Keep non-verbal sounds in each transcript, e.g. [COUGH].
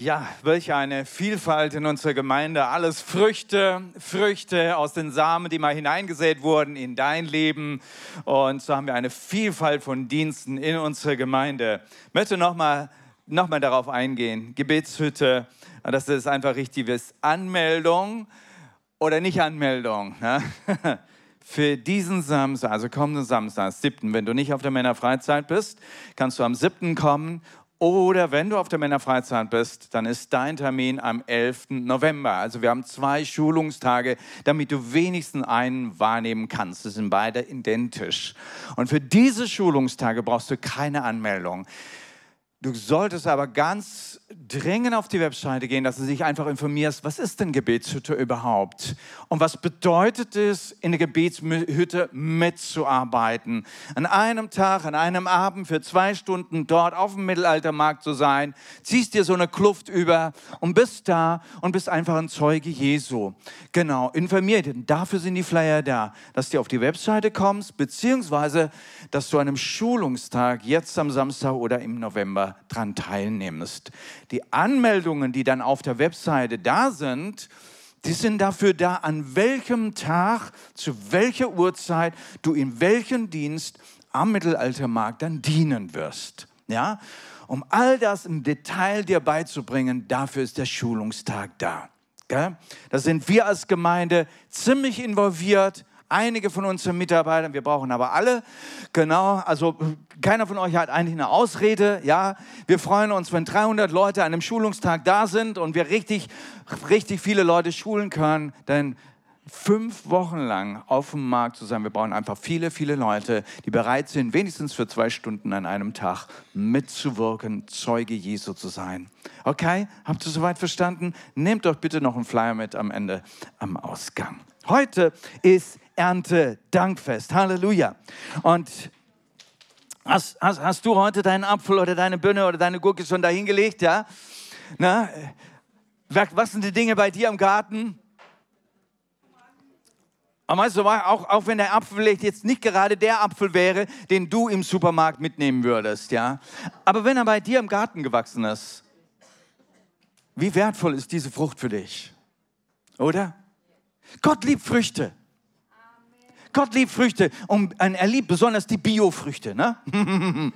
Ja, welch eine Vielfalt in unserer Gemeinde. Alles Früchte, Früchte aus den Samen, die mal hineingesät wurden in dein Leben. Und so haben wir eine Vielfalt von Diensten in unserer Gemeinde. Ich möchte nochmal noch mal darauf eingehen. Gebetshütte, das ist einfach richtig. Anmeldung oder nicht Anmeldung. Ne? [LAUGHS] Für diesen Samstag, also kommenden Samstag, 7. Wenn du nicht auf der Männerfreizeit bist, kannst du am 7. kommen oder wenn du auf der Männerfreizeit bist, dann ist dein Termin am 11. November. Also wir haben zwei Schulungstage, damit du wenigstens einen wahrnehmen kannst. Das sind beide identisch. Und für diese Schulungstage brauchst du keine Anmeldung. Du solltest aber ganz dringend auf die Webseite gehen, dass du dich einfach informierst, was ist denn Gebetshütte überhaupt? Und was bedeutet es, in der Gebetshütte mitzuarbeiten? An einem Tag, an einem Abend für zwei Stunden dort auf dem Mittelaltermarkt zu sein, ziehst dir so eine Kluft über und bist da und bist einfach ein Zeuge Jesu. Genau, informiert. Dafür sind die Flyer da, dass du auf die Webseite kommst, beziehungsweise, dass du an einem Schulungstag jetzt am Samstag oder im November dran teilnimmst. Die Anmeldungen, die dann auf der Webseite da sind, die sind dafür da, an welchem Tag, zu welcher Uhrzeit du in welchem Dienst am Mittelaltermarkt dann dienen wirst. Ja? Um all das im Detail dir beizubringen, dafür ist der Schulungstag da. Da sind wir als Gemeinde ziemlich involviert einige von unseren Mitarbeitern, wir brauchen aber alle. Genau, also keiner von euch hat eigentlich eine Ausrede. Ja, wir freuen uns, wenn 300 Leute an einem Schulungstag da sind und wir richtig, richtig viele Leute schulen können, denn fünf Wochen lang auf dem Markt zu sein. Wir brauchen einfach viele, viele Leute, die bereit sind, wenigstens für zwei Stunden an einem Tag mitzuwirken, Zeuge Jesu zu sein. Okay, habt ihr soweit verstanden? Nehmt doch bitte noch einen Flyer mit am Ende, am Ausgang. Heute ist Ernte-Dankfest. Halleluja. Und hast, hast, hast du heute deinen Apfel oder deine Birne oder deine Gurke schon dahingelegt? Ja? Na, was sind die Dinge bei dir im Garten? Aber weißt du, auch, auch wenn der Apfel vielleicht jetzt nicht gerade der Apfel wäre, den du im Supermarkt mitnehmen würdest, ja. Aber wenn er bei dir im Garten gewachsen ist, wie wertvoll ist diese Frucht für dich? Oder? Gott liebt Früchte. Gott liebt Früchte und er liebt besonders die Biofrüchte. Ne? [LAUGHS]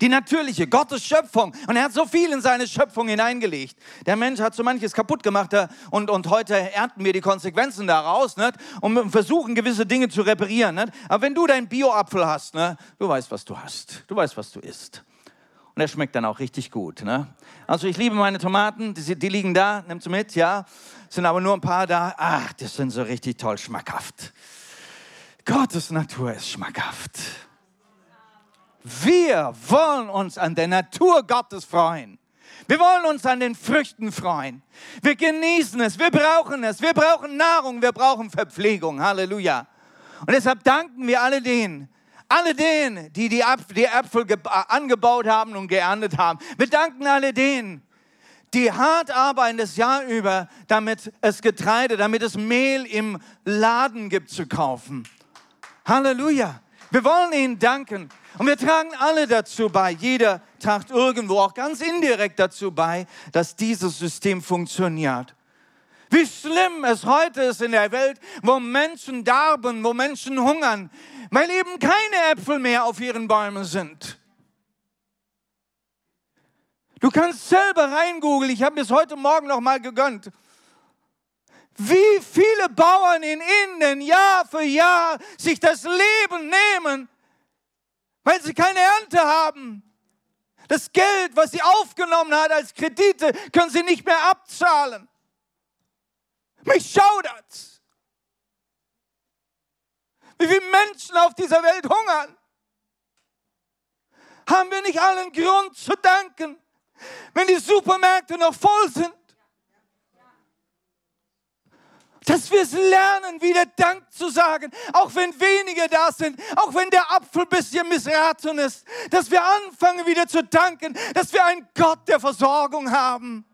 Die natürliche, Gottes Schöpfung. Und er hat so viel in seine Schöpfung hineingelegt. Der Mensch hat so manches kaputt gemacht äh, und, und heute ernten wir die Konsequenzen daraus nicht? und versuchen gewisse Dinge zu reparieren. Nicht? Aber wenn du deinen Bio-Apfel hast, ne? du weißt, was du hast. Du weißt, was du isst. Und er schmeckt dann auch richtig gut. Ne? Also ich liebe meine Tomaten, die, die liegen da, nimm sie mit, ja. Sind aber nur ein paar da. Ach, das sind so richtig toll schmackhaft. Gottes Natur ist schmackhaft. Wir wollen uns an der Natur Gottes freuen. Wir wollen uns an den Früchten freuen. Wir genießen es, wir brauchen es, wir brauchen Nahrung, wir brauchen Verpflegung. Halleluja. Und deshalb danken wir alle denen, alle denen, die die, Apfel, die Äpfel angebaut haben und geerntet haben. Wir danken alle denen, die hart arbeiten das Jahr über, damit es Getreide, damit es Mehl im Laden gibt zu kaufen. Halleluja. Wir wollen ihnen danken. Und wir tragen alle dazu bei. Jeder tragt irgendwo auch ganz indirekt dazu bei, dass dieses System funktioniert. Wie schlimm es heute ist in der Welt, wo Menschen darben, wo Menschen hungern, weil eben keine Äpfel mehr auf ihren Bäumen sind. Du kannst selber reingoogeln. Ich habe es heute Morgen noch mal gegönnt wie viele Bauern in Indien Jahr für Jahr sich das Leben nehmen, weil sie keine Ernte haben. Das Geld, was sie aufgenommen hat als Kredite, können sie nicht mehr abzahlen. Mich schaudert. Wie viele Menschen auf dieser Welt hungern. Haben wir nicht allen Grund zu danken, wenn die Supermärkte noch voll sind? Dass wir es lernen, wieder Dank zu sagen, auch wenn wenige da sind, auch wenn der Apfel ein bisschen missraten ist, dass wir anfangen wieder zu danken, dass wir einen Gott der Versorgung haben.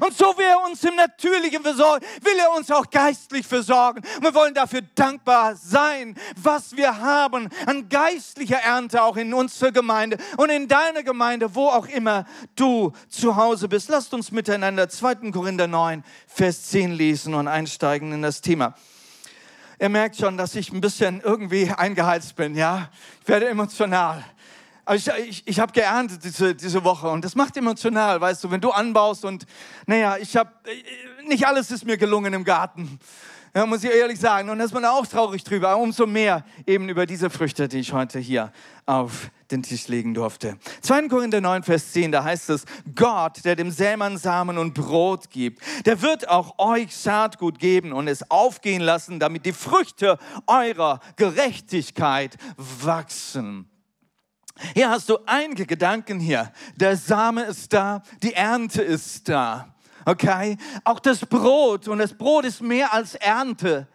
Und so wie er uns im Natürlichen versorgt, will er uns auch geistlich versorgen. wir wollen dafür dankbar sein, was wir haben an geistlicher Ernte auch in unserer Gemeinde und in deiner Gemeinde, wo auch immer du zu Hause bist. Lasst uns miteinander 2. Korinther 9, Vers 10 lesen und einsteigen in das Thema. Ihr merkt schon, dass ich ein bisschen irgendwie eingeheizt bin, ja? Ich werde emotional. Also ich, ich, ich habe geerntet diese, diese Woche und das macht emotional, weißt du, wenn du anbaust und naja, ich habe, nicht alles ist mir gelungen im Garten, ja, muss ich ehrlich sagen. Und da ist man auch traurig drüber, aber umso mehr eben über diese Früchte, die ich heute hier auf den Tisch legen durfte. 2. Korinther 9, Vers 10, da heißt es, Gott, der dem Sämann Samen und Brot gibt, der wird auch euch Saatgut geben und es aufgehen lassen, damit die Früchte eurer Gerechtigkeit wachsen. Hier hast du einige Gedanken hier. Der Same ist da, die Ernte ist da. Okay? Auch das Brot und das Brot ist mehr als Ernte.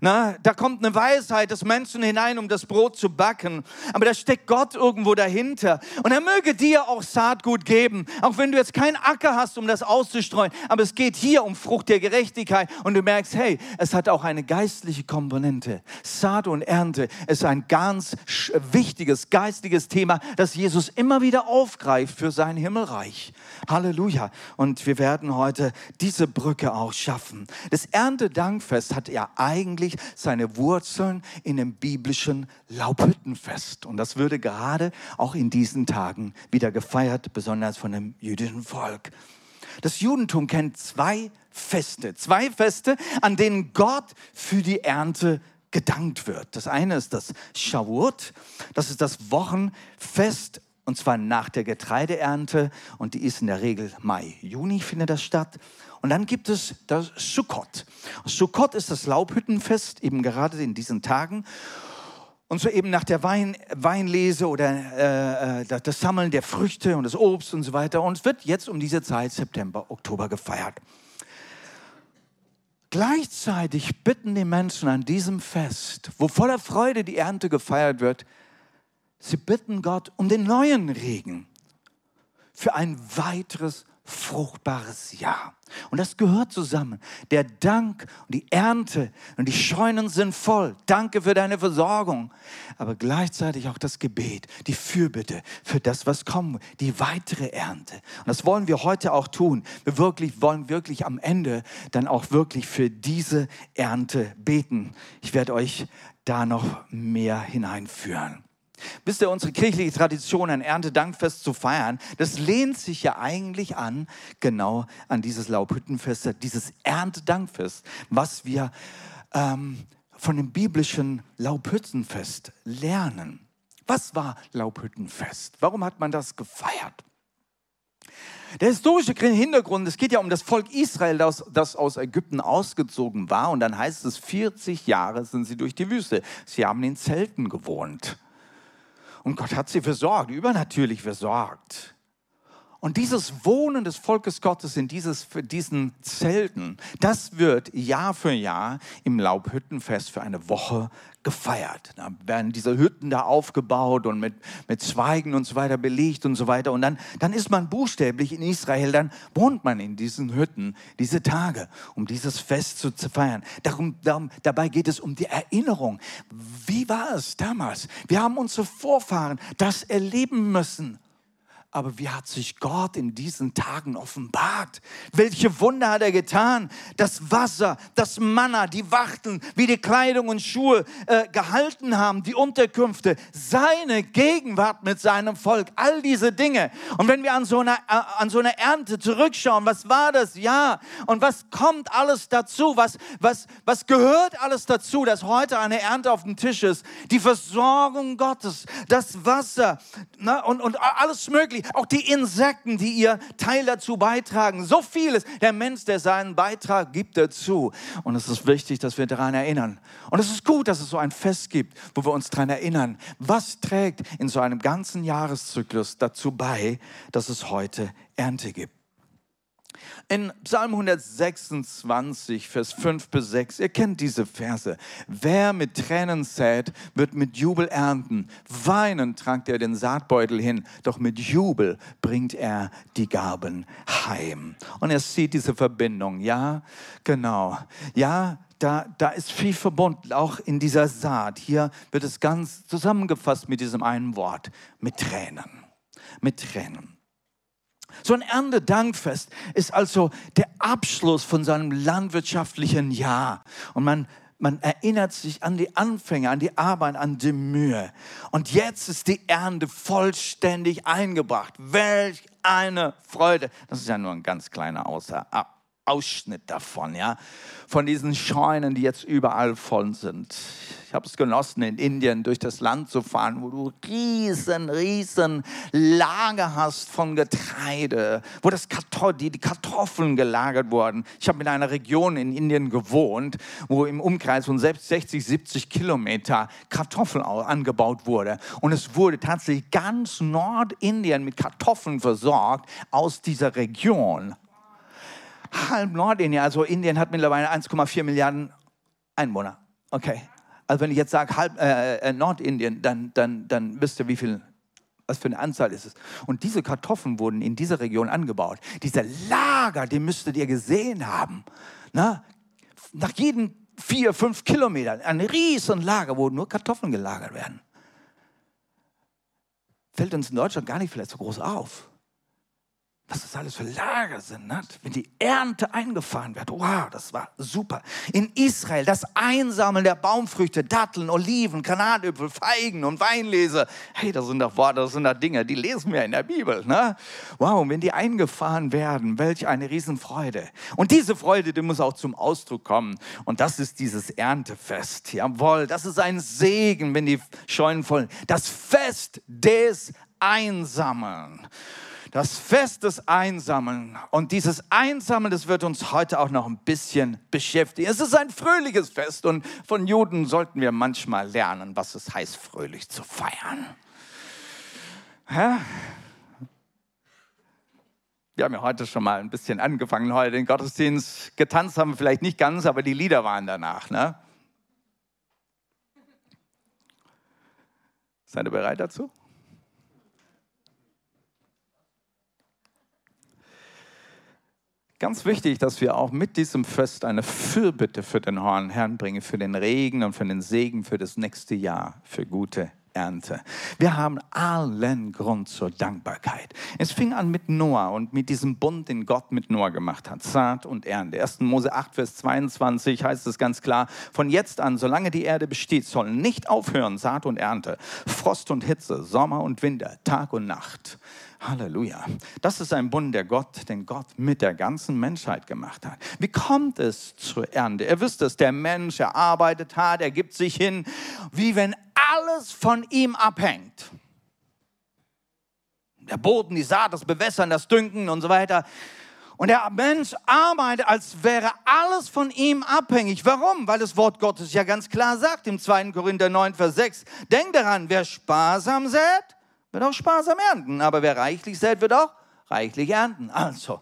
Na, da kommt eine Weisheit des Menschen hinein, um das Brot zu backen. Aber da steckt Gott irgendwo dahinter. Und er möge dir auch Saatgut geben, auch wenn du jetzt keinen Acker hast, um das auszustreuen. Aber es geht hier um Frucht der Gerechtigkeit. Und du merkst, hey, es hat auch eine geistliche Komponente. Saat und Ernte ist ein ganz wichtiges geistliches Thema, das Jesus immer wieder aufgreift für sein Himmelreich. Halleluja. Und wir werden heute diese Brücke auch schaffen. Das Erntedankfest hat ja eigentlich eigentlich seine Wurzeln in dem biblischen Laubhüttenfest. Und das würde gerade auch in diesen Tagen wieder gefeiert, besonders von dem jüdischen Volk. Das Judentum kennt zwei Feste, zwei Feste, an denen Gott für die Ernte gedankt wird. Das eine ist das Shavuot, das ist das Wochenfest und zwar nach der Getreideernte und die ist in der Regel Mai, Juni findet das statt. Und dann gibt es das Sukkot. Sukkot ist das Laubhüttenfest, eben gerade in diesen Tagen. Und so eben nach der Wein, Weinlese oder äh, äh das Sammeln der Früchte und des Obst und so weiter. Und es wird jetzt um diese Zeit, September, Oktober gefeiert. Gleichzeitig bitten die Menschen an diesem Fest, wo voller Freude die Ernte gefeiert wird, sie bitten Gott um den neuen Regen für ein weiteres fruchtbares Jahr. Und das gehört zusammen. Der Dank und die Ernte und die Scheunen sind voll. Danke für deine Versorgung. Aber gleichzeitig auch das Gebet, die Fürbitte für das, was kommt, die weitere Ernte. Und das wollen wir heute auch tun. Wir wirklich, wollen wirklich am Ende dann auch wirklich für diese Ernte beten. Ich werde euch da noch mehr hineinführen. Wisst ihr, unsere kirchliche Tradition, ein Erntedankfest zu feiern, das lehnt sich ja eigentlich an, genau an dieses Laubhüttenfest, dieses Erntedankfest, was wir ähm, von dem biblischen Laubhüttenfest lernen. Was war Laubhüttenfest? Warum hat man das gefeiert? Der historische Hintergrund, es geht ja um das Volk Israel, das, das, aus Ägypten ausgezogen war. Und dann heißt es, 40 Jahre sind sie durch die Wüste. Sie haben in Zelten gewohnt. Und Gott hat sie versorgt, übernatürlich versorgt. Und dieses Wohnen des Volkes Gottes in dieses, diesen Zelten, das wird Jahr für Jahr im Laubhüttenfest für eine Woche gefeiert. Da werden diese Hütten da aufgebaut und mit, mit Zweigen und so weiter belegt und so weiter. Und dann, dann ist man buchstäblich in Israel, dann wohnt man in diesen Hütten diese Tage, um dieses Fest zu feiern. Darum, darum, dabei geht es um die Erinnerung. Wie war es damals? Wir haben unsere Vorfahren das erleben müssen. Aber wie hat sich Gott in diesen Tagen offenbart? Welche Wunder hat er getan? Das Wasser, das Manna, die Wachteln, wie die Kleidung und Schuhe äh, gehalten haben, die Unterkünfte, seine Gegenwart mit seinem Volk, all diese Dinge. Und wenn wir an so einer, äh, an so einer Ernte zurückschauen, was war das Ja? Und was kommt alles dazu? Was, was, was gehört alles dazu, dass heute eine Ernte auf dem Tisch ist? Die Versorgung Gottes, das Wasser na, und, und alles Mögliche auch die Insekten, die ihr Teil dazu beitragen. So vieles. Der Mensch, der seinen Beitrag gibt dazu. Und es ist wichtig, dass wir daran erinnern. Und es ist gut, dass es so ein Fest gibt, wo wir uns daran erinnern. Was trägt in so einem ganzen Jahreszyklus dazu bei, dass es heute Ernte gibt? In Psalm 126, Vers 5 bis 6, ihr kennt diese Verse. Wer mit Tränen sät, wird mit Jubel ernten. Weinend tragt er den Saatbeutel hin, doch mit Jubel bringt er die Gaben heim. Und er sieht diese Verbindung, ja, genau. Ja, da, da ist viel verbunden, auch in dieser Saat. Hier wird es ganz zusammengefasst mit diesem einen Wort, mit Tränen. Mit Tränen. So ein Erntedankfest ist also der Abschluss von seinem landwirtschaftlichen Jahr. Und man, man erinnert sich an die Anfänge, an die Arbeit, an die Mühe. Und jetzt ist die Ernte vollständig eingebracht. Welch eine Freude. Das ist ja nur ein ganz kleiner Außer Ausschnitt davon, ja, von diesen Scheunen, die jetzt überall voll sind. Ich habe es genossen, in Indien durch das Land zu fahren, wo du riesen, riesen Lager hast von Getreide, wo das Kartoffel, die, die Kartoffeln gelagert wurden. Ich habe in einer Region in Indien gewohnt, wo im Umkreis von 60, 70 Kilometer Kartoffeln angebaut wurde. Und es wurde tatsächlich ganz Nordindien mit Kartoffeln versorgt aus dieser Region halb Nordindien, also Indien hat mittlerweile 1,4 Milliarden Einwohner. Okay. Also wenn ich jetzt sage halb äh, äh, Nordindien, dann, dann, dann wisst ihr, wie viel, was für eine Anzahl ist es. Und diese Kartoffeln wurden in dieser Region angebaut. Diese Lager, die müsstet ihr gesehen haben. Na? Nach jeden vier, fünf Kilometern, ein riesen Lager, wo nur Kartoffeln gelagert werden. Fällt uns in Deutschland gar nicht vielleicht so groß auf was das alles für Lager sind, ne? wenn die Ernte eingefahren wird. Wow, das war super. In Israel das Einsammeln der Baumfrüchte, Datteln, Oliven, Granatüpfel, Feigen und Weinlese. Hey, das sind doch Worte, das sind doch Dinge, die lesen wir in der Bibel. Ne? Wow, wenn die eingefahren werden, welch eine Riesenfreude. Und diese Freude, die muss auch zum Ausdruck kommen. Und das ist dieses Erntefest. Jawohl, das ist ein Segen, wenn die Scheunen voll. Das Fest des Einsammeln das Fest des Einsammeln. Und dieses Einsammeln, das wird uns heute auch noch ein bisschen beschäftigen. Es ist ein fröhliches Fest und von Juden sollten wir manchmal lernen, was es heißt, fröhlich zu feiern. Ja? Wir haben ja heute schon mal ein bisschen angefangen, heute den Gottesdienst. Getanzt haben wir vielleicht nicht ganz, aber die Lieder waren danach. Ne? Seid ihr bereit dazu? Ganz wichtig, dass wir auch mit diesem Fest eine Fürbitte für den Herrn bringen, für den Regen und für den Segen für das nächste Jahr, für gute Ernte. Wir haben allen Grund zur Dankbarkeit. Es fing an mit Noah und mit diesem Bund, den Gott mit Noah gemacht hat. Saat und Ernte. 1. Mose 8, Vers 22 heißt es ganz klar, von jetzt an, solange die Erde besteht, sollen nicht aufhören Saat und Ernte, Frost und Hitze, Sommer und Winter, Tag und Nacht. Halleluja. Das ist ein Bund, der Gott, den Gott mit der ganzen Menschheit gemacht hat. Wie kommt es zur Ernte? Ihr wisst es, der Mensch, er arbeitet hart, er gibt sich hin, wie wenn alles von ihm abhängt. Der Boden, die Saat, das Bewässern, das Dünken und so weiter. Und der Mensch arbeitet, als wäre alles von ihm abhängig. Warum? Weil das Wort Gottes ja ganz klar sagt im 2. Korinther 9, Vers 6. Denk daran, wer sparsam sät, wird auch sparsam ernten. Aber wer reichlich sät, wird auch reichlich ernten. Also,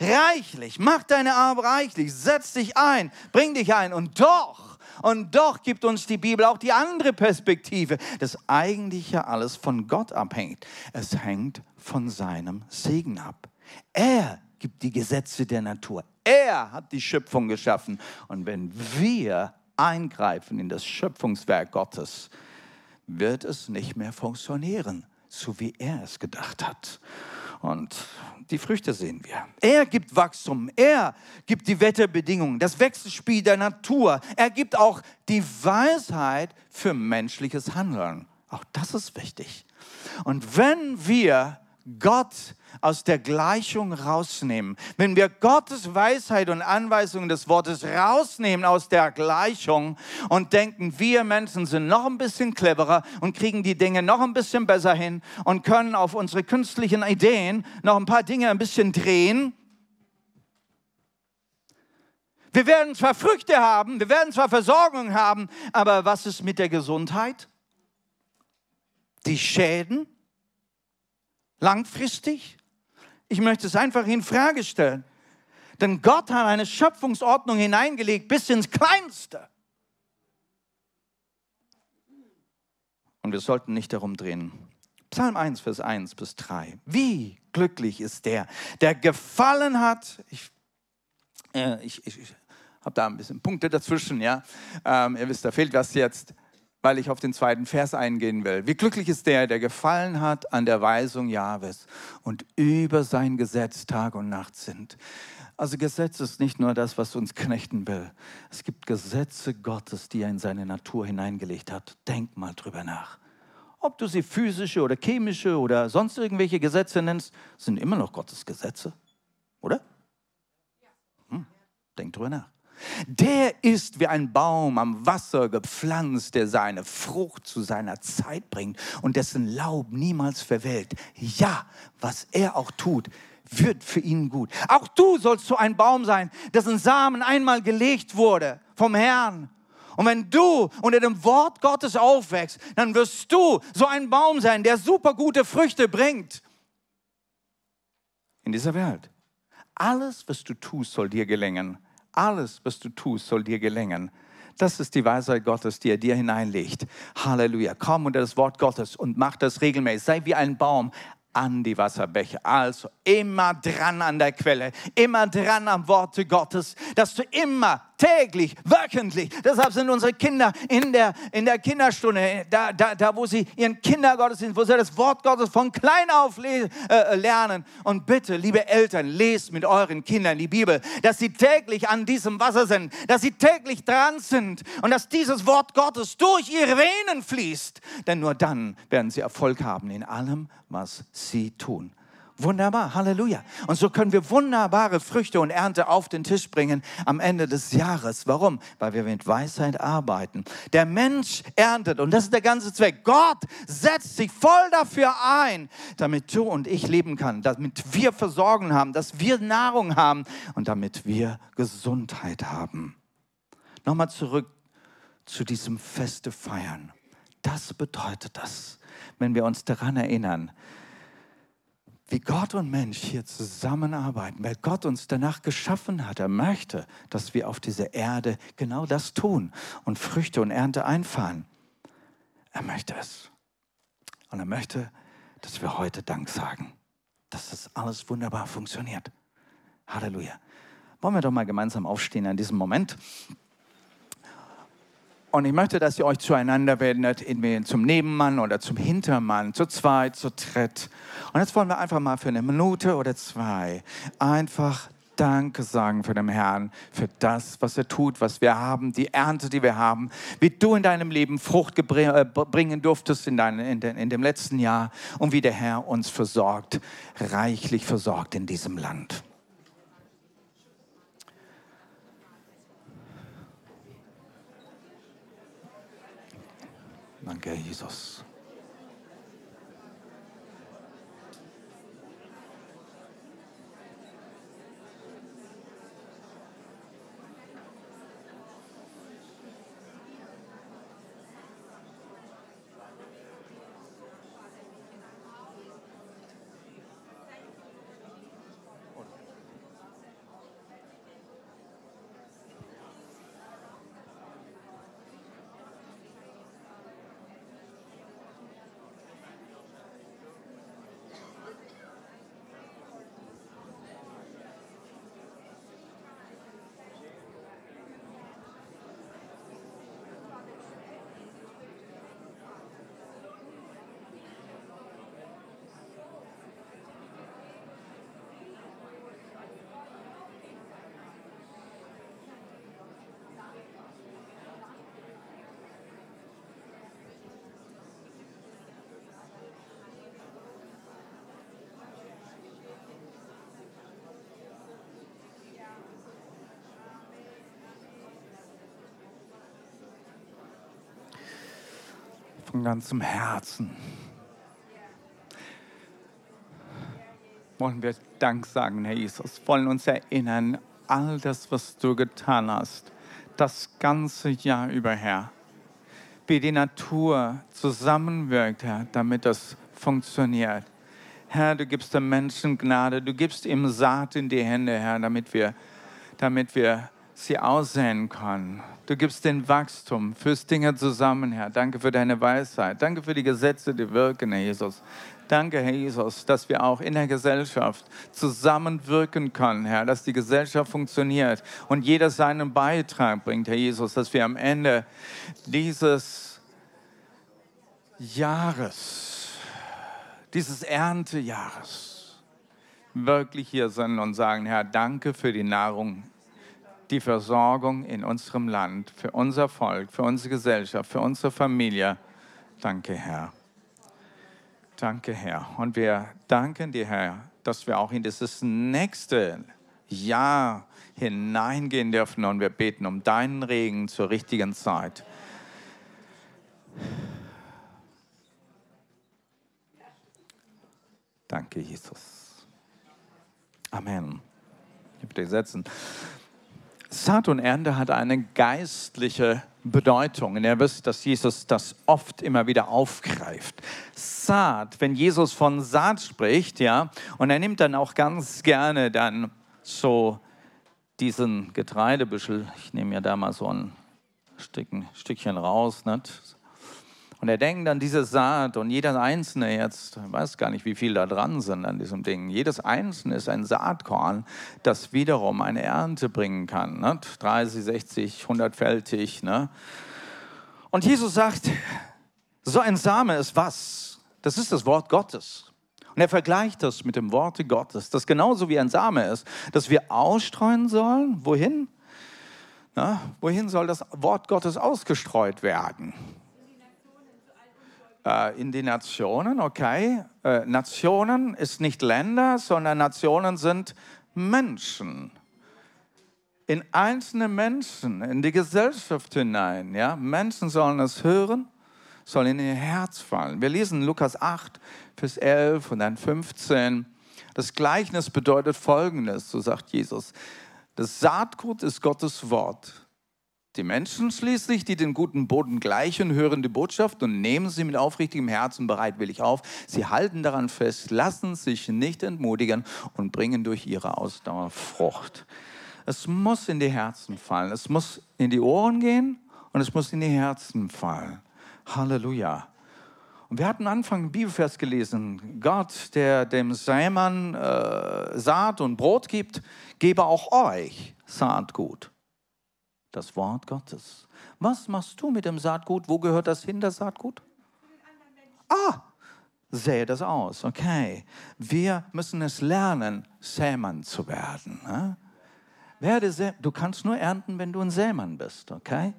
reichlich, mach deine Arbeit reichlich, setz dich ein, bring dich ein. Und doch, und doch gibt uns die Bibel auch die andere Perspektive, dass eigentlich ja alles von Gott abhängt. Es hängt von seinem Segen ab. Er gibt die Gesetze der Natur. Er hat die Schöpfung geschaffen. Und wenn wir eingreifen in das Schöpfungswerk Gottes, wird es nicht mehr funktionieren so wie er es gedacht hat. Und die Früchte sehen wir. Er gibt Wachstum, er gibt die Wetterbedingungen, das Wechselspiel der Natur. Er gibt auch die Weisheit für menschliches Handeln. Auch das ist wichtig. Und wenn wir Gott aus der Gleichung rausnehmen, wenn wir Gottes Weisheit und Anweisungen des Wortes rausnehmen aus der Gleichung und denken, wir Menschen sind noch ein bisschen cleverer und kriegen die Dinge noch ein bisschen besser hin und können auf unsere künstlichen Ideen noch ein paar Dinge ein bisschen drehen, wir werden zwar Früchte haben, wir werden zwar Versorgung haben, aber was ist mit der Gesundheit? Die Schäden? Langfristig? Ich möchte es einfach in Frage stellen. Denn Gott hat eine Schöpfungsordnung hineingelegt bis ins Kleinste. Und wir sollten nicht darum drehen. Psalm 1, Vers 1 bis 3. Wie glücklich ist der, der gefallen hat. Ich, äh, ich, ich, ich habe da ein bisschen Punkte dazwischen, ja. Ähm, ihr wisst, da fehlt was jetzt, weil ich auf den zweiten Vers eingehen will. Wie glücklich ist der, der gefallen hat an der Weisung Jahwes und über sein Gesetz Tag und Nacht sind. Also Gesetz ist nicht nur das, was uns knechten will. Es gibt Gesetze Gottes, die er in seine Natur hineingelegt hat. Denk mal drüber nach. Ob du sie physische oder chemische oder sonst irgendwelche Gesetze nennst, sind immer noch Gottes Gesetze. Oder? Hm, denk drüber nach. Der ist wie ein Baum am Wasser gepflanzt, der seine Frucht zu seiner Zeit bringt und dessen Laub niemals verwelkt. Ja, was er auch tut, wird für ihn gut. Auch du sollst so ein Baum sein, dessen Samen einmal gelegt wurde vom Herrn. Und wenn du unter dem Wort Gottes aufwächst, dann wirst du so ein Baum sein, der super gute Früchte bringt in dieser Welt. Alles, was du tust, soll dir gelingen. Alles, was du tust, soll dir gelingen. Das ist die Weisheit Gottes, die er dir hineinlegt. Halleluja. Komm unter das Wort Gottes und mach das regelmäßig. Sei wie ein Baum an die Wasserbäche. Also immer dran an der Quelle, immer dran am Worte Gottes, dass du immer täglich, wöchentlich. Deshalb sind unsere Kinder in der, in der Kinderstunde, da, da, da wo sie ihren Kindergottesdienst, wo sie das Wort Gottes von klein auf äh, lernen. Und bitte, liebe Eltern, lest mit euren Kindern die Bibel, dass sie täglich an diesem Wasser sind, dass sie täglich dran sind und dass dieses Wort Gottes durch ihre Venen fließt. Denn nur dann werden sie Erfolg haben in allem, was sie tun. Wunderbar, Halleluja. Und so können wir wunderbare Früchte und Ernte auf den Tisch bringen am Ende des Jahres. Warum? Weil wir mit Weisheit arbeiten. Der Mensch erntet und das ist der ganze Zweck. Gott setzt sich voll dafür ein, damit du und ich leben können, damit wir Versorgung haben, dass wir Nahrung haben und damit wir Gesundheit haben. Nochmal zurück zu diesem Feste feiern. Das bedeutet das, wenn wir uns daran erinnern, wie Gott und Mensch hier zusammenarbeiten, weil Gott uns danach geschaffen hat. Er möchte, dass wir auf dieser Erde genau das tun und Früchte und Ernte einfahren. Er möchte es. Und er möchte, dass wir heute Dank sagen, dass das alles wunderbar funktioniert. Halleluja. Wollen wir doch mal gemeinsam aufstehen an diesem Moment. Und ich möchte, dass ihr euch zueinander wendet, zum Nebenmann oder zum Hintermann, zu zweit, zu dritt. Und jetzt wollen wir einfach mal für eine Minute oder zwei einfach Danke sagen für den Herrn, für das, was er tut, was wir haben, die Ernte, die wir haben, wie du in deinem Leben Frucht äh, bringen durftest in, dein, in, den, in dem letzten Jahr und wie der Herr uns versorgt, reichlich versorgt in diesem Land. Danke, Jesus. Von ganzem Herzen. Wollen wir Dank sagen, Herr Jesus, wollen uns erinnern, all das, was du getan hast, das ganze Jahr über, Herr, wie die Natur zusammenwirkt, Herr, damit das funktioniert. Herr, du gibst dem Menschen Gnade, du gibst ihm Saat in die Hände, Herr, damit wir damit wir sie aussehen können. Du gibst den Wachstum, führst Dinge zusammen, Herr. Danke für deine Weisheit. Danke für die Gesetze, die wirken, Herr Jesus. Danke, Herr Jesus, dass wir auch in der Gesellschaft zusammenwirken können, Herr, dass die Gesellschaft funktioniert und jeder seinen Beitrag bringt, Herr Jesus, dass wir am Ende dieses Jahres, dieses Erntejahres wirklich hier sind und sagen, Herr, danke für die Nahrung, die Versorgung in unserem Land, für unser Volk, für unsere Gesellschaft, für unsere Familie. Danke, Herr. Danke, Herr. Und wir danken dir, Herr, dass wir auch in dieses nächste Jahr hineingehen dürfen und wir beten um deinen Regen zur richtigen Zeit. Danke, Jesus. Amen. Ich bitte setzen. Saat und Ernte hat eine geistliche Bedeutung. Und ihr wisst, dass Jesus das oft immer wieder aufgreift. Saat, wenn Jesus von Saat spricht, ja, und er nimmt dann auch ganz gerne dann so diesen Getreidebüschel, ich nehme ja da mal so ein Stückchen raus, nicht? Und er denkt an diese Saat und jeder Einzelne jetzt, weiß gar nicht, wie viel da dran sind an diesem Ding. Jedes Einzelne ist ein Saatkorn, das wiederum eine Ernte bringen kann. Ne? 30, 60, 100-fältig. Ne? Und Jesus sagt, so ein Same ist was? Das ist das Wort Gottes. Und er vergleicht das mit dem Worte Gottes, das genauso wie ein Same ist, dass wir ausstreuen sollen. Wohin? Na, wohin soll das Wort Gottes ausgestreut werden? Äh, in die Nationen, okay. Äh, Nationen ist nicht Länder, sondern Nationen sind Menschen. In einzelne Menschen, in die Gesellschaft hinein. Ja? Menschen sollen es hören, sollen in ihr Herz fallen. Wir lesen Lukas 8, Vers 11 und dann 15. Das Gleichnis bedeutet Folgendes, so sagt Jesus. Das Saatgut ist Gottes Wort. Die Menschen schließlich, die den guten Boden gleichen, hören die Botschaft und nehmen sie mit aufrichtigem Herzen bereitwillig auf. Sie halten daran fest, lassen sich nicht entmutigen und bringen durch ihre Ausdauer Frucht. Es muss in die Herzen fallen. Es muss in die Ohren gehen und es muss in die Herzen fallen. Halleluja. Und wir hatten Anfang einen Bibelvers gelesen. Gott, der dem Sämann äh, Saat und Brot gibt, gebe auch euch Saatgut das Wort Gottes. Was machst du mit dem Saatgut? Wo gehört das hin, das Saatgut? Ah, sähe das aus. Okay. Wir müssen es lernen, Sämann zu werden. Ne? Werde du kannst nur ernten, wenn du ein Sämann bist. Okay?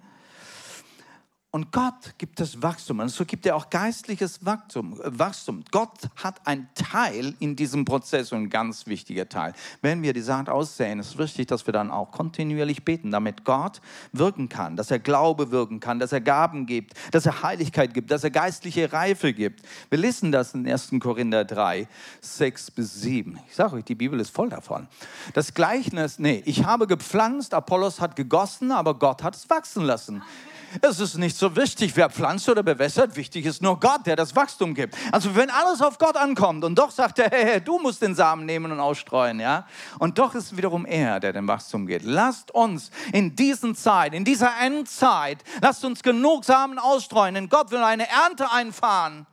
Und Gott gibt das Wachstum. Und so gibt er auch geistliches Wachstum. Wachstum. Gott hat einen Teil in diesem Prozess und ein ganz wichtiger Teil. Wenn wir die Saat aussehen, ist wichtig, dass wir dann auch kontinuierlich beten, damit Gott wirken kann, dass er Glaube wirken kann, dass er Gaben gibt, dass er Heiligkeit gibt, dass er geistliche Reife gibt. Wir lesen das in 1. Korinther 3, 6 bis 7. Ich sage euch, die Bibel ist voll davon. Das Gleichnis, nee, ich habe gepflanzt, Apollos hat gegossen, aber Gott hat es wachsen lassen. Amen. Es ist nicht so wichtig, wer pflanzt oder bewässert. Wichtig ist nur Gott, der das Wachstum gibt. Also wenn alles auf Gott ankommt und doch sagt er, hey, hey, du musst den Samen nehmen und ausstreuen, ja. Und doch ist wiederum er, der dem Wachstum geht. Lasst uns in diesen Zeit, in dieser Endzeit, lasst uns genug Samen ausstreuen, denn Gott will eine Ernte einfahren.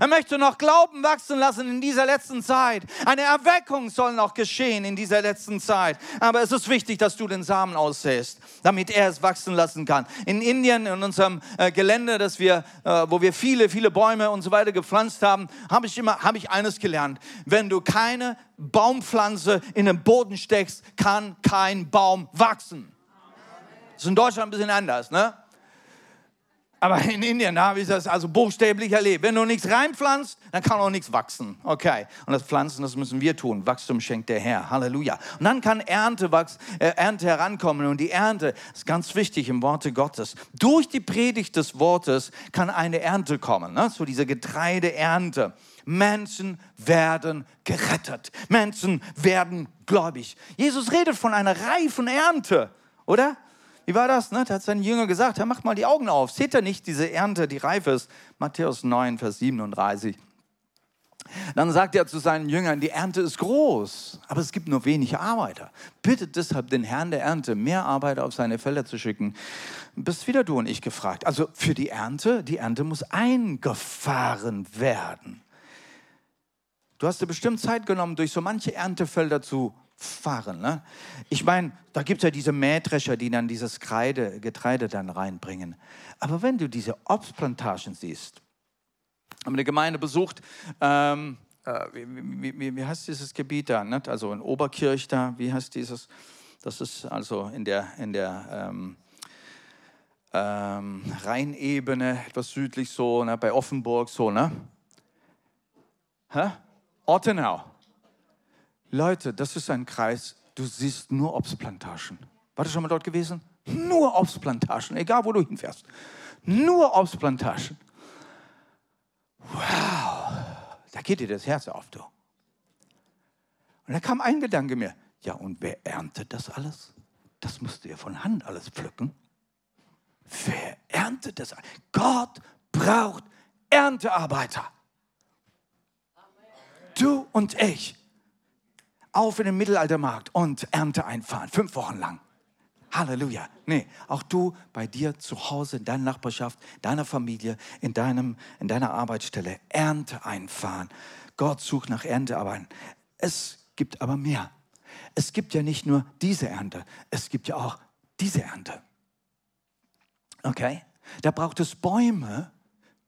Er möchte noch Glauben wachsen lassen in dieser letzten Zeit. Eine Erweckung soll noch geschehen in dieser letzten Zeit. Aber es ist wichtig, dass du den Samen aussäst, damit er es wachsen lassen kann. In Indien, in unserem äh, Gelände, das wir, äh, wo wir viele, viele Bäume und so weiter gepflanzt haben, habe ich immer, habe ich eines gelernt. Wenn du keine Baumpflanze in den Boden steckst, kann kein Baum wachsen. Das ist in Deutschland ein bisschen anders, ne? Aber in Indien habe ich das also buchstäblich erlebt. Wenn du nichts reinpflanzt, dann kann auch nichts wachsen. Okay. Und das Pflanzen, das müssen wir tun. Wachstum schenkt der Herr. Halleluja. Und dann kann Ernte, wachs, äh, Ernte herankommen. Und die Ernte ist ganz wichtig im Worte Gottes. Durch die Predigt des Wortes kann eine Ernte kommen. Ne? So diese Getreideernte. Menschen werden gerettet. Menschen werden gläubig. Jesus redet von einer reifen Ernte, oder? Wie war das? Ne? Da hat sein Jünger gesagt, Herr, macht mal die Augen auf. Seht ihr nicht diese Ernte, die reif ist? Matthäus 9, Vers 37. Dann sagt er zu seinen Jüngern, die Ernte ist groß, aber es gibt nur wenig Arbeiter. Bittet deshalb den Herrn der Ernte, mehr Arbeiter auf seine Felder zu schicken. Bist wieder du und ich gefragt. Also für die Ernte, die Ernte muss eingefahren werden. Du hast dir bestimmt Zeit genommen, durch so manche Erntefelder zu fahren. Ne? Ich meine, da gibt es ja diese Mähdrescher, die dann dieses Kreide, Getreide dann reinbringen. Aber wenn du diese Obstplantagen siehst, haben eine Gemeinde besucht, ähm, äh, wie, wie, wie, heißt dieses Gebiet da? Nicht? Also in Oberkirch da, wie heißt dieses? Das ist also in der, in der ähm, ähm, Rheinebene, etwas südlich so, ne? bei Offenburg so, ne? Hä? Ortenau. Leute, das ist ein Kreis, du siehst nur Obstplantagen. Warst du schon mal dort gewesen? Nur Obstplantagen, egal wo du hinfährst. Nur Obstplantagen. Wow, da geht dir das Herz auf, du. Und da kam ein Gedanke mir, ja und wer erntet das alles? Das musst du ja von Hand alles pflücken. Wer erntet das? Gott braucht Erntearbeiter. Du und ich auf in den Mittelaltermarkt und Ernte einfahren, fünf Wochen lang. Halleluja. Nee, auch du bei dir zu Hause, in deiner Nachbarschaft, deiner Familie, in, deinem, in deiner Arbeitsstelle Ernte einfahren. Gott sucht nach Erntearbeiten. Es gibt aber mehr. Es gibt ja nicht nur diese Ernte, es gibt ja auch diese Ernte. Okay? Da braucht es Bäume,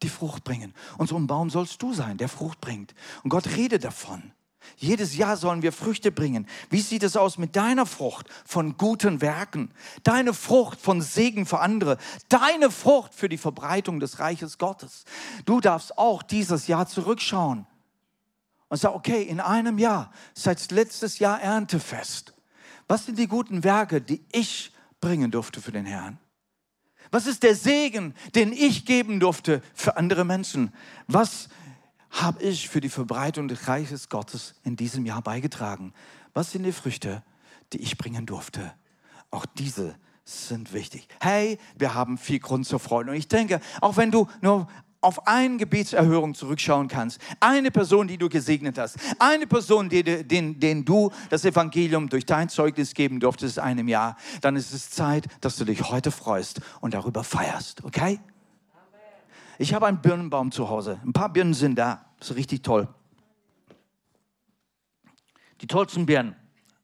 die Frucht bringen. Und so ein Baum sollst du sein, der Frucht bringt. Und Gott redet davon. Jedes Jahr sollen wir Früchte bringen. Wie sieht es aus mit deiner Frucht von guten Werken? Deine Frucht von Segen für andere. Deine Frucht für die Verbreitung des Reiches Gottes. Du darfst auch dieses Jahr zurückschauen und sagen, okay, in einem Jahr, seit letztes Jahr Erntefest. Was sind die guten Werke, die ich bringen durfte für den Herrn? Was ist der Segen, den ich geben durfte für andere Menschen? Was habe ich für die Verbreitung des Reiches Gottes in diesem Jahr beigetragen? Was sind die Früchte, die ich bringen durfte? Auch diese sind wichtig. Hey, wir haben viel Grund zur Freude. Und ich denke, auch wenn du nur auf eine Gebetserhörung zurückschauen kannst, eine Person, die du gesegnet hast, eine Person, den, den, den du das Evangelium durch dein Zeugnis geben durftest in einem Jahr, dann ist es Zeit, dass du dich heute freust und darüber feierst, okay? Ich habe einen Birnenbaum zu Hause. Ein paar Birnen sind da. Das ist richtig toll. Die tollsten Birnen.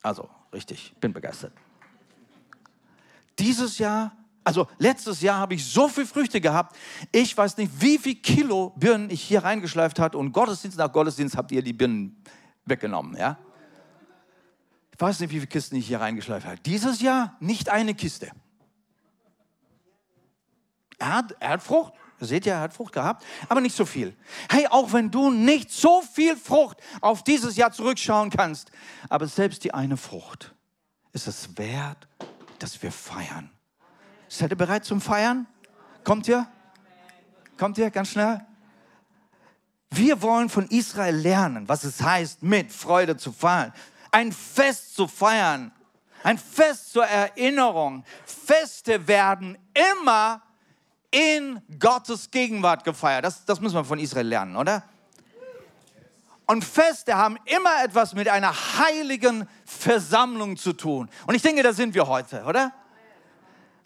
Also, richtig, bin begeistert. Dieses Jahr, also letztes Jahr habe ich so viele Früchte gehabt. Ich weiß nicht, wie viel Kilo Birnen ich hier reingeschleift hatte. Und Gottesdienst nach Gottesdienst habt ihr die Birnen weggenommen, ja? Ich weiß nicht, wie viele Kisten ich hier reingeschleift habe. Dieses Jahr nicht eine Kiste. Er hat, er hat Frucht. Seht ihr, er hat Frucht gehabt, aber nicht so viel. Hey, auch wenn du nicht so viel Frucht auf dieses Jahr zurückschauen kannst, aber selbst die eine Frucht ist es wert, dass wir feiern. Seid ihr bereit zum Feiern? Kommt ihr? Kommt ihr ganz schnell? Wir wollen von Israel lernen, was es heißt, mit Freude zu feiern. Ein Fest zu feiern. Ein Fest zur Erinnerung. Feste werden immer in Gottes Gegenwart gefeiert. Das, das müssen wir von Israel lernen, oder? Und Feste haben immer etwas mit einer heiligen Versammlung zu tun. Und ich denke, da sind wir heute, oder?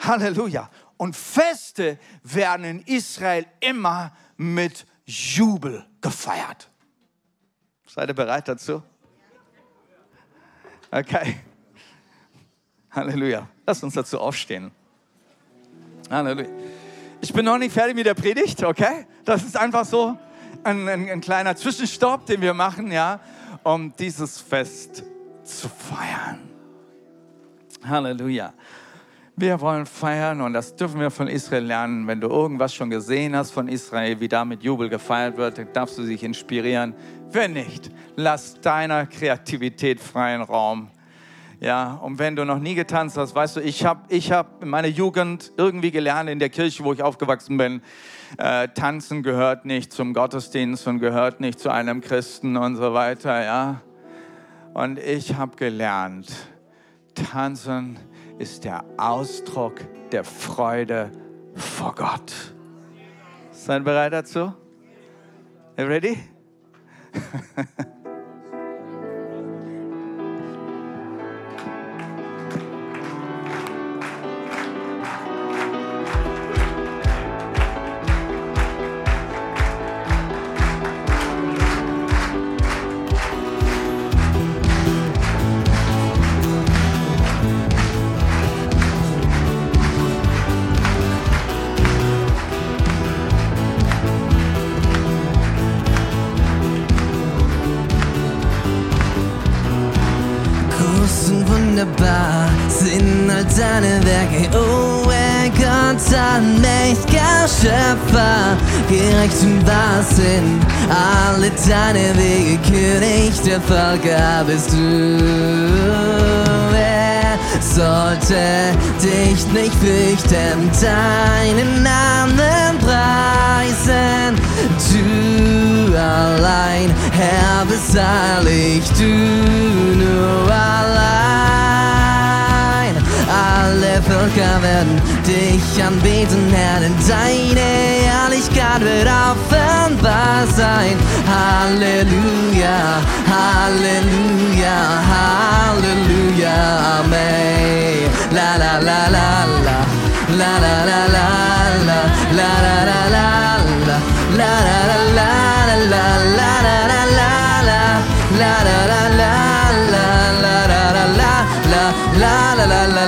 Halleluja. Und Feste werden in Israel immer mit Jubel gefeiert. Seid ihr bereit dazu? Okay. Halleluja. Lass uns dazu aufstehen. Halleluja. Ich bin noch nicht fertig mit der Predigt, okay? Das ist einfach so ein, ein, ein kleiner Zwischenstopp, den wir machen, ja, um dieses Fest zu feiern. Halleluja. Wir wollen feiern und das dürfen wir von Israel lernen. Wenn du irgendwas schon gesehen hast von Israel, wie da mit Jubel gefeiert wird, dann darfst du dich inspirieren. Wenn nicht, lass deiner Kreativität freien Raum. Ja, und wenn du noch nie getanzt hast, weißt du, ich habe ich hab in meiner Jugend irgendwie gelernt in der Kirche, wo ich aufgewachsen bin, äh, tanzen gehört nicht zum Gottesdienst und gehört nicht zu einem Christen und so weiter, ja. Und ich habe gelernt, tanzen ist der Ausdruck der Freude vor Gott. Seid bereit dazu? Ready? [LAUGHS] Völker werden dich anbeten, Herr, denn deine Herrlichkeit wird offenbar sein. Halleluja, Halleluja, Halleluja, Amen. La la la la la, la la la la la, la la la la la, la la la la la, la la la la, la la la la la, la la la la la, la la la la la.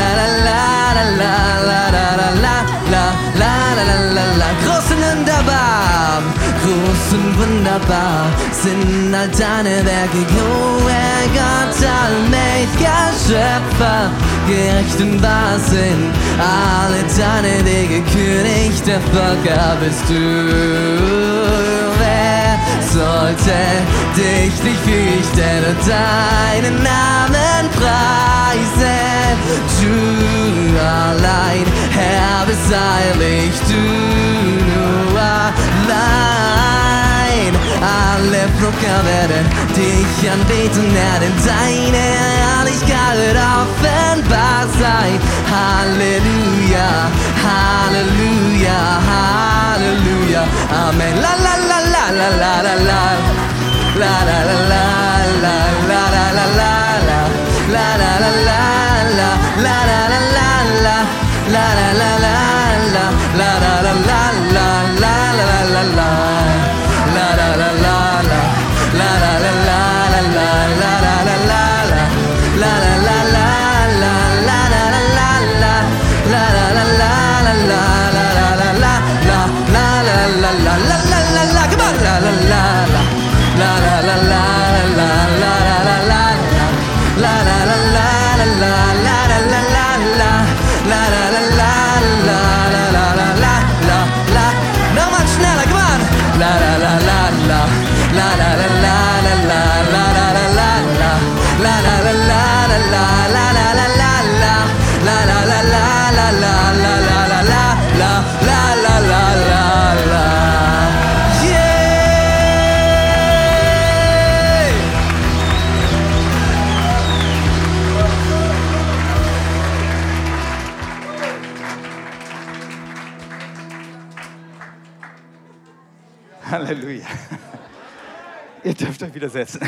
und wunderbar sind all deine Werke, Herr Gott, allmächtiger Schöpfer, gerecht und wahr sind alle deine Wege, König der Völker bist du. Wer sollte dich nicht fürchten und deinen Namen preisen? Du allein, Herr, bist heilig, du nur allein. Alle werden dich anbeten, Herr, denn deine Herrlichkeit offenbar sein. Halleluja, Halleluja, Halleluja, Amen. La la la la la. La la la la la la la la la la la Halleluja. [LAUGHS] Ihr dürft euch wieder setzen.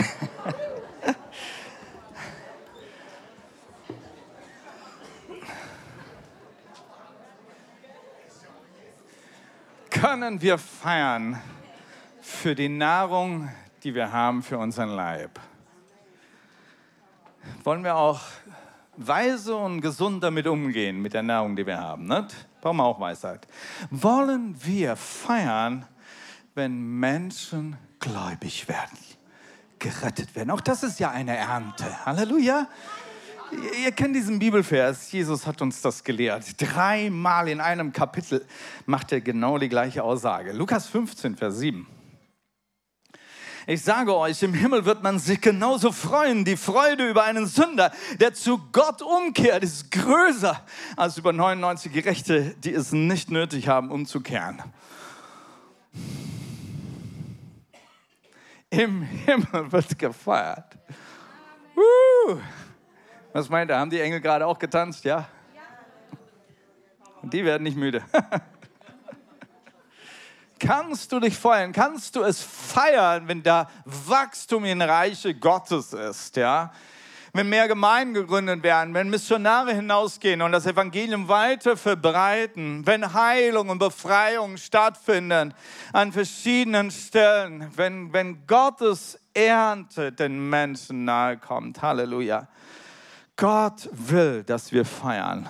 Können wir feiern für die Nahrung, die wir haben für unseren Leib? Wollen wir auch weise und gesund damit umgehen, mit der Nahrung, die wir haben? Ne? Brauchen wir auch Weisheit. Wollen wir feiern, wenn Menschen gläubig werden, gerettet werden? Auch das ist ja eine Ernte. Halleluja. Ihr- kennt diesen Bibelvers, Jesus hat uns das gelehrt. Dreimal in einem Kapitel macht er genau die gleiche Aussage. Lukas 15, Vers 7. Ich sage euch, im Himmel wird man sich genauso freuen. Die Freude über einen Sünder, der zu Gott umkehrt, ist größer als über 99 Gerechte, die es nicht nötig haben, umzukehren. Im Himmel wird gefeiert. Uh. Was meint er? Haben die Engel gerade auch getanzt? Ja? Und die werden nicht müde. [LAUGHS] Kannst du dich feiern? Kannst du es feiern, wenn da Wachstum in Reiche Gottes ist? Ja? Wenn mehr Gemeinden gegründet werden, wenn Missionare hinausgehen und das Evangelium weiter verbreiten, wenn Heilung und Befreiung stattfinden an verschiedenen Stellen, wenn, wenn Gottes Ernte den Menschen nahe kommt. Halleluja. Gott will, dass wir feiern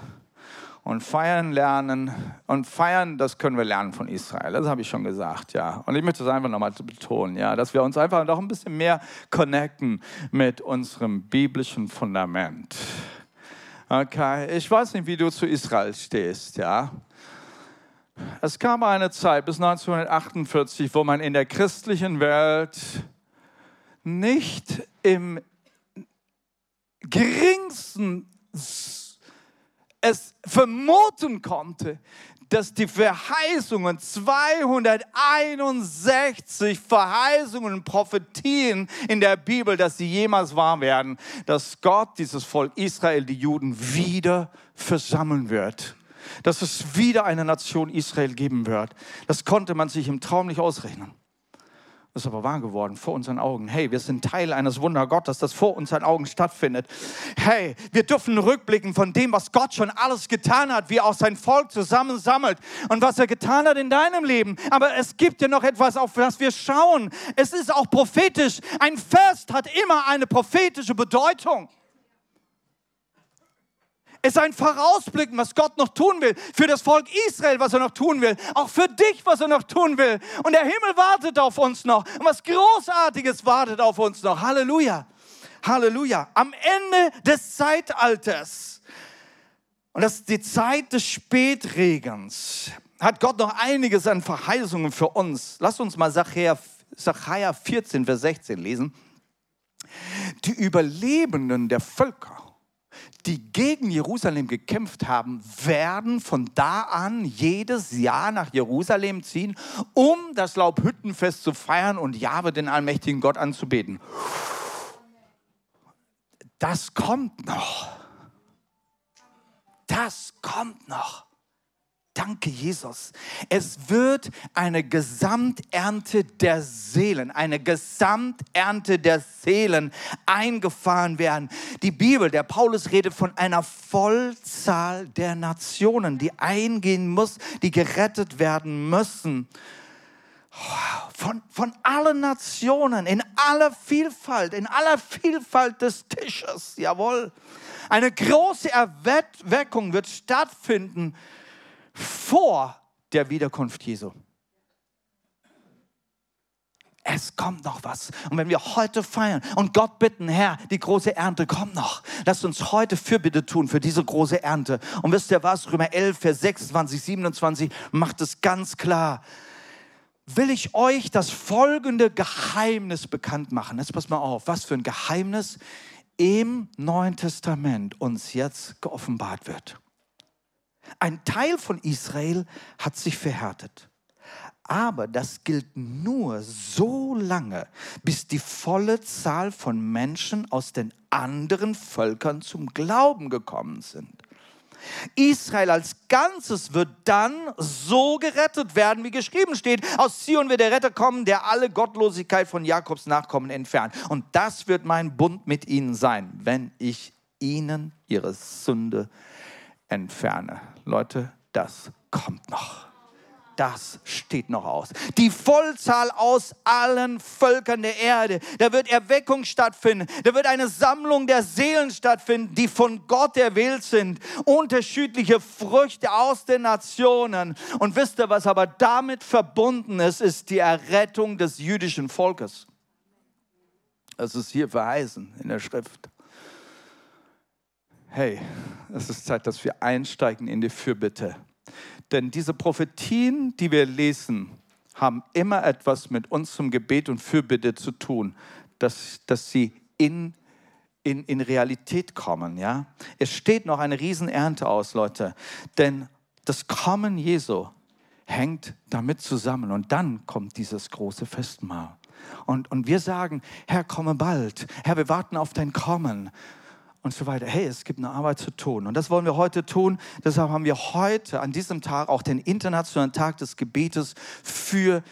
und feiern lernen. Und feiern, das können wir lernen von Israel. Das habe ich schon gesagt, ja. Und ich möchte es einfach nochmal betonen, ja, dass wir uns einfach noch ein bisschen mehr connecten mit unserem biblischen Fundament. Okay, ich weiß nicht, wie du zu Israel stehst, ja. Es kam eine Zeit bis 1948, wo man in der christlichen Welt nicht im geringsten es vermuten konnte, dass die Verheißungen, 261 Verheißungen und Prophetien in der Bibel, dass sie jemals wahr werden, dass Gott dieses Volk Israel, die Juden, wieder versammeln wird. Dass es wieder eine Nation Israel geben wird. Das konnte man sich im Traum nicht ausrechnen. Ist aber wahr geworden vor unseren Augen. Hey, wir sind Teil eines Wundergottes, das vor unseren Augen stattfindet. Hey, wir dürfen rückblicken von dem, was Gott schon alles getan hat, wie er auch sein Volk zusammensammelt und was er getan hat in deinem Leben. Aber es gibt ja noch etwas, auf das wir schauen. Es ist auch prophetisch. Ein Fest hat immer eine prophetische Bedeutung ist ein Vorausblicken, was Gott noch tun will. Für das Volk Israel, was er noch tun will. Auch für dich, was er noch tun will. Und der Himmel wartet auf uns noch. Und was Großartiges wartet auf uns noch. Halleluja. Halleluja. Am Ende des Zeitalters. Und das ist die Zeit des Spätregens. Hat Gott noch einiges an Verheißungen für uns. Lass uns mal Sacharja 14, Vers 16 lesen. Die Überlebenden der Völker die gegen Jerusalem gekämpft haben, werden von da an jedes Jahr nach Jerusalem ziehen, um das Laubhüttenfest zu feiern und Jahwe, den allmächtigen Gott, anzubeten. Das kommt noch. Das kommt noch. Danke, Jesus. Es wird eine Gesamternte der Seelen, eine Gesamternte der Seelen eingefahren werden. Die Bibel, der Paulus redet von einer Vollzahl der Nationen, die eingehen muss, die gerettet werden müssen. Von, von allen Nationen, in aller Vielfalt, in aller Vielfalt des Tisches, jawohl. Eine große Erweckung wird stattfinden vor der Wiederkunft Jesu. Es kommt noch was. Und wenn wir heute feiern und Gott bitten, Herr, die große Ernte kommt noch. Lasst uns heute Fürbitte tun für diese große Ernte. Und wisst ihr was? Römer 11, Vers 26, 27 macht es ganz klar. Will ich euch das folgende Geheimnis bekannt machen. Jetzt pass mal auf, was für ein Geheimnis im Neuen Testament uns jetzt geoffenbart wird. Ein Teil von Israel hat sich verhärtet. Aber das gilt nur so lange, bis die volle Zahl von Menschen aus den anderen Völkern zum Glauben gekommen sind. Israel als Ganzes wird dann so gerettet werden, wie geschrieben steht. Aus Zion wird der Retter kommen, der alle Gottlosigkeit von Jakobs Nachkommen entfernt. Und das wird mein Bund mit ihnen sein, wenn ich ihnen ihre Sünde entferne. Leute, das kommt noch. Das steht noch aus. Die Vollzahl aus allen Völkern der Erde. Da wird Erweckung stattfinden. Da wird eine Sammlung der Seelen stattfinden, die von Gott erwählt sind. Unterschiedliche Früchte aus den Nationen. Und wisst ihr, was aber damit verbunden ist, ist die Errettung des jüdischen Volkes. Das ist hier verheißen in der Schrift hey, es ist Zeit, dass wir einsteigen in die Fürbitte. Denn diese Prophetien, die wir lesen, haben immer etwas mit unserem Gebet und Fürbitte zu tun, dass, dass sie in, in, in Realität kommen. Ja? Es steht noch eine Riesenernte aus, Leute. Denn das Kommen Jesu hängt damit zusammen. Und dann kommt dieses große Festmahl. Und, und wir sagen, Herr, komme bald. Herr, wir warten auf dein Kommen. Und so weiter. Hey, es gibt eine Arbeit zu tun. Und das wollen wir heute tun. Deshalb haben wir heute an diesem Tag auch den internationalen Tag des Gebetes für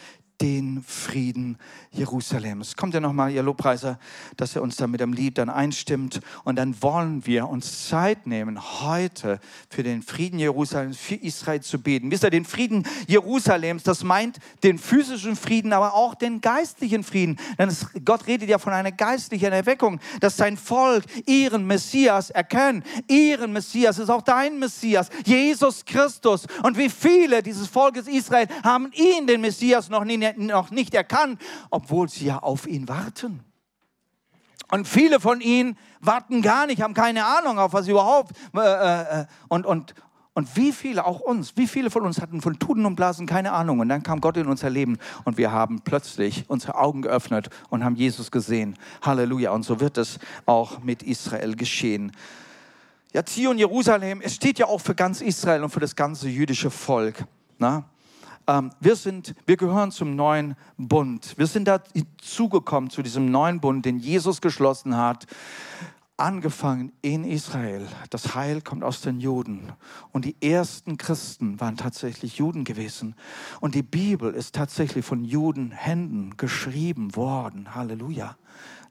den Frieden Jerusalems. Kommt ja nochmal, ihr Lobpreiser, dass er uns da mit dem Lied dann einstimmt. Und dann wollen wir uns Zeit nehmen, heute für den Frieden Jerusalems, für Israel zu beten. Wisst ihr, den Frieden Jerusalems, das meint den physischen Frieden, aber auch den geistlichen Frieden. Denn es, Gott redet ja von einer geistlichen Erweckung, dass sein Volk ihren Messias erkennt. Ihren Messias ist auch dein Messias, Jesus Christus. Und wie viele dieses Volkes Israel haben ihn, den Messias, noch nie noch nicht erkannt, obwohl sie ja auf ihn warten. Und viele von ihnen warten gar nicht, haben keine Ahnung, auf was überhaupt. Äh, äh, und, und, und wie viele, auch uns, wie viele von uns hatten von Tuden und Blasen keine Ahnung. Und dann kam Gott in unser Leben und wir haben plötzlich unsere Augen geöffnet und haben Jesus gesehen. Halleluja. Und so wird es auch mit Israel geschehen. Ja, Zion, Jerusalem, es steht ja auch für ganz Israel und für das ganze jüdische Volk. Na? Ähm, wir, sind, wir gehören zum neuen Bund. Wir sind dazugekommen zu diesem neuen Bund, den Jesus geschlossen hat. Angefangen in Israel. Das Heil kommt aus den Juden. Und die ersten Christen waren tatsächlich Juden gewesen. Und die Bibel ist tatsächlich von Judenhänden geschrieben worden. Halleluja.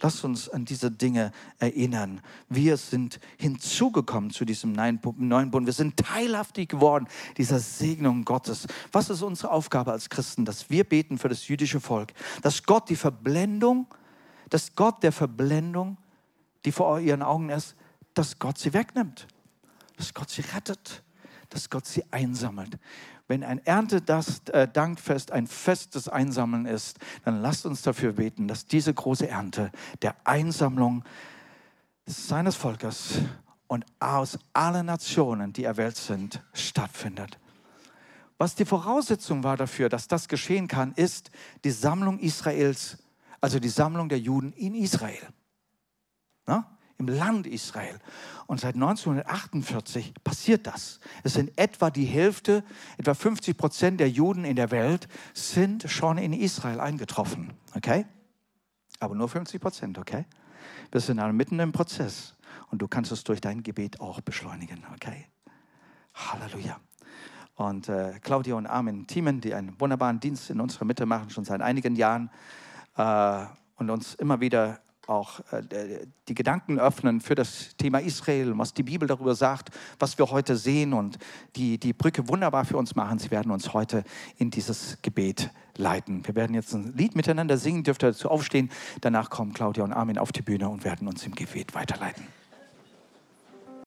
Lasst uns an diese Dinge erinnern. Wir sind hinzugekommen zu diesem neuen Bund. Wir sind teilhaftig geworden dieser Segnung Gottes. Was ist unsere Aufgabe als Christen? Dass wir beten für das jüdische Volk. Dass Gott die Verblendung, dass Gott der Verblendung, die vor ihren Augen ist, dass Gott sie wegnimmt. Dass Gott sie rettet. Dass Gott sie einsammelt. Wenn ein Erntedankfest ein Fest des Einsammeln ist, dann lasst uns dafür beten, dass diese große Ernte der Einsammlung seines Volkes und aus allen Nationen, die erwählt sind, stattfindet. Was die Voraussetzung war dafür, dass das geschehen kann, ist die Sammlung Israels, also die Sammlung der Juden in Israel. Na? Im Land Israel. Und seit 1948 passiert das. Es sind etwa die Hälfte, etwa 50 Prozent der Juden in der Welt sind schon in Israel eingetroffen. Okay? Aber nur 50 Prozent, okay? Wir sind also mitten im Prozess. Und du kannst es durch dein Gebet auch beschleunigen, okay? Halleluja. Und äh, Claudia und Armin Thiemen, die einen wunderbaren Dienst in unserer Mitte machen, schon seit einigen Jahren äh, und uns immer wieder auch äh, die Gedanken öffnen für das Thema Israel, was die Bibel darüber sagt, was wir heute sehen und die, die Brücke wunderbar für uns machen. Sie werden uns heute in dieses Gebet leiten. Wir werden jetzt ein Lied miteinander singen, dürft ihr dazu aufstehen. Danach kommen Claudia und Armin auf die Bühne und werden uns im Gebet weiterleiten.